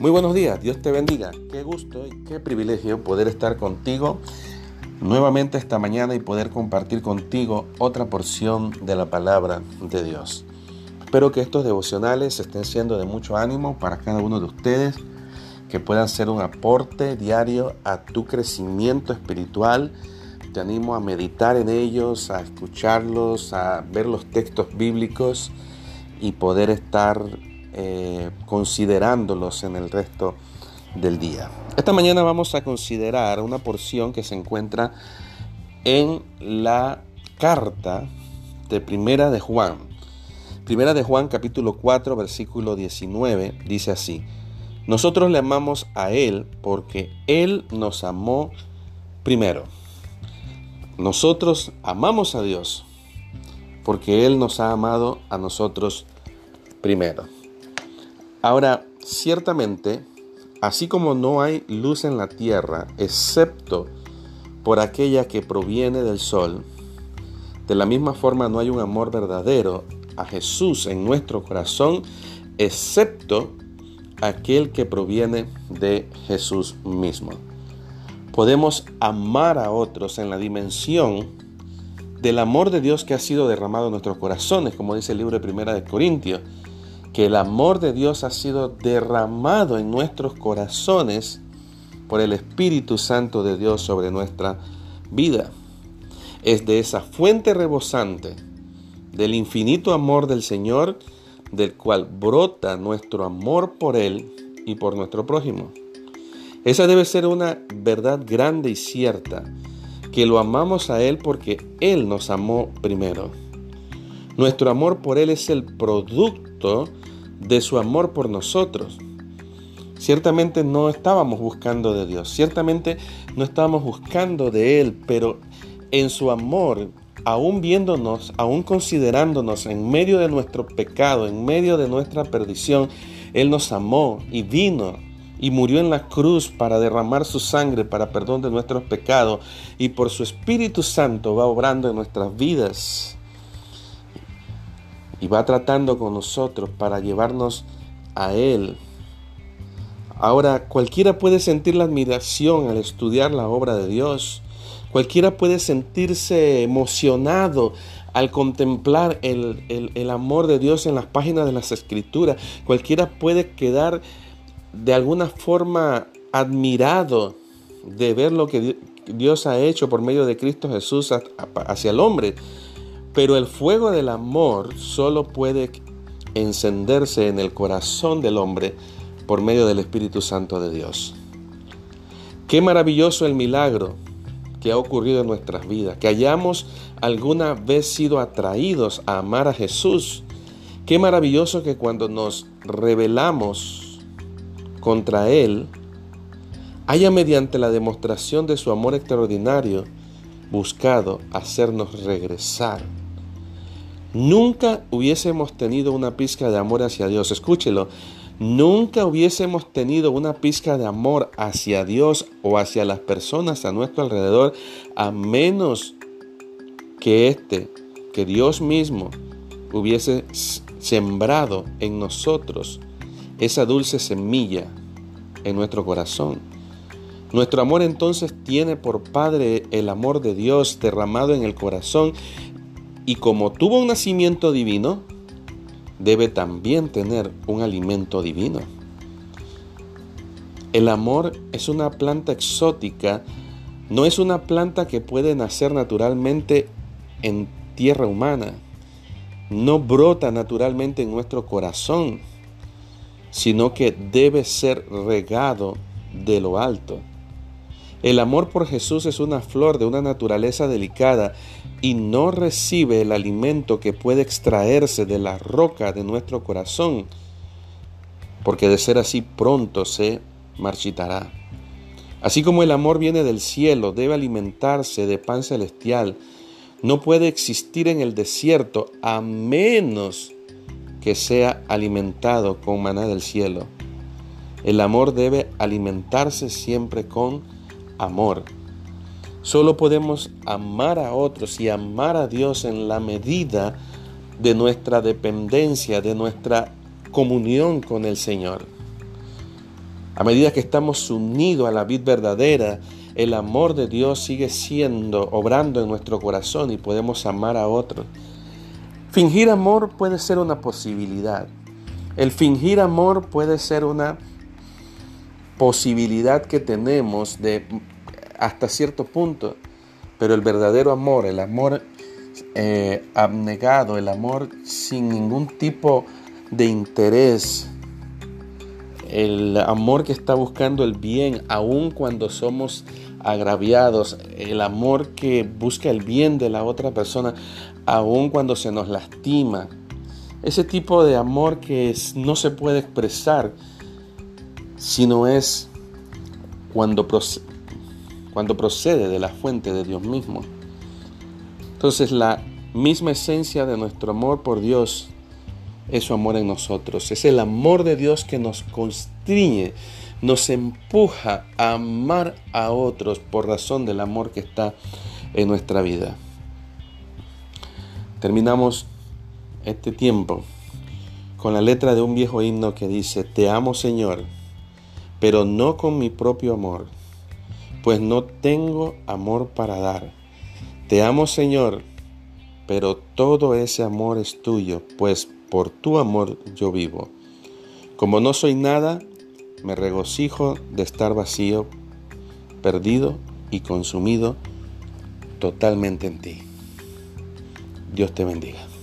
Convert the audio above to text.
Muy buenos días, Dios te bendiga. Qué gusto y qué privilegio poder estar contigo nuevamente esta mañana y poder compartir contigo otra porción de la palabra de Dios. Espero que estos devocionales estén siendo de mucho ánimo para cada uno de ustedes, que puedan ser un aporte diario a tu crecimiento espiritual. Te animo a meditar en ellos, a escucharlos, a ver los textos bíblicos y poder estar eh, considerándolos en el resto del día. Esta mañana vamos a considerar una porción que se encuentra en la carta de Primera de Juan. Primera de Juan capítulo 4 versículo 19 dice así, nosotros le amamos a Él porque Él nos amó primero. Nosotros amamos a Dios porque Él nos ha amado a nosotros primero. Ahora, ciertamente, así como no hay luz en la tierra, excepto por aquella que proviene del sol, de la misma forma no hay un amor verdadero a Jesús en nuestro corazón, excepto aquel que proviene de Jesús mismo. Podemos amar a otros en la dimensión del amor de Dios que ha sido derramado en nuestros corazones, como dice el libro de Primera de Corintios que el amor de Dios ha sido derramado en nuestros corazones por el Espíritu Santo de Dios sobre nuestra vida. Es de esa fuente rebosante del infinito amor del Señor, del cual brota nuestro amor por Él y por nuestro prójimo. Esa debe ser una verdad grande y cierta, que lo amamos a Él porque Él nos amó primero. Nuestro amor por Él es el producto de su amor por nosotros. Ciertamente no estábamos buscando de Dios, ciertamente no estábamos buscando de Él, pero en su amor, aún viéndonos, aún considerándonos en medio de nuestro pecado, en medio de nuestra perdición, Él nos amó y vino y murió en la cruz para derramar su sangre para perdón de nuestros pecados y por su Espíritu Santo va obrando en nuestras vidas y va tratando con nosotros para llevarnos a Él. Ahora, cualquiera puede sentir la admiración al estudiar la obra de Dios. Cualquiera puede sentirse emocionado al contemplar el, el, amor de Dios en las páginas de las escrituras. Cualquiera puede quedar de alguna forma admirado de ver lo que Dios ha hecho por medio de Cristo Jesús hacia el hombre. Pero el fuego del amor solo puede encenderse en el corazón del hombre por medio del Espíritu Santo de Dios. Qué maravilloso el milagro que ha ocurrido en nuestras vidas, que hayamos alguna vez sido atraídos a amar a Jesús. Qué maravilloso que cuando nos rebelamos contra Él, haya mediante la demostración de su amor extraordinario buscado hacernos regresar nunca hubiésemos tenido una pizca de amor hacia Dios. Escúchelo. Nunca hubiésemos tenido una pizca de amor hacia Dios o hacia las personas a nuestro alrededor a menos que este, que Dios mismo hubiese sembrado en nosotros esa dulce semilla en nuestro corazón. Nuestro amor entonces tiene por Padre el amor de Dios derramado en el corazón y como tuvo un nacimiento divino, debe también tener un alimento divino. El amor es una planta exótica, no es una planta que puede nacer naturalmente en tierra humana, no brota naturalmente en nuestro corazón, sino que debe ser regado de lo alto. El amor por Jesús es una flor de una naturaleza delicada y no recibe el alimento que puede extraerse de la roca de nuestro corazón, porque de ser así pronto se marchitará. Así como el amor viene del cielo, debe alimentarse de pan celestial, no puede existir en el desierto a menos que sea alimentado con maná del cielo. El amor debe alimentarse siempre con amor. Solo podemos amar a otros y amar a Dios en la medida de nuestra dependencia, de nuestra comunión con el Señor. A medida que estamos unidos a la vid verdadera, el amor de Dios sigue siendo, obrando en nuestro corazón y podemos amar a otros. Fingir amor puede ser una posibilidad. El fingir amor puede ser una posibilidad que tenemos de hasta cierto punto, pero el verdadero amor, el amor eh, abnegado, el amor sin ningún tipo de interés, el amor que está buscando el bien, aun cuando somos agraviados, el amor que busca el bien de la otra persona, aun cuando se nos lastima. Ese tipo de amor que no se puede expresar, sino es cuando, cuando procede de la fuente de Dios mismo. Entonces la misma esencia de nuestro amor por Dios es su amor en nosotros. Es el amor de Dios que nos constriñe, nos empuja a amar a otros por razón del amor que está en nuestra vida. Terminamos este tiempo con la letra de un viejo himno que dice, Te amo Señor, pero no con mi propio amor, pues no tengo amor para dar. Te amo Señor, pero todo ese amor es tuyo, pues por tu amor yo vivo. Como no soy nada, me regocijo de estar vacío, perdido y consumido totalmente en ti. Dios te bendiga.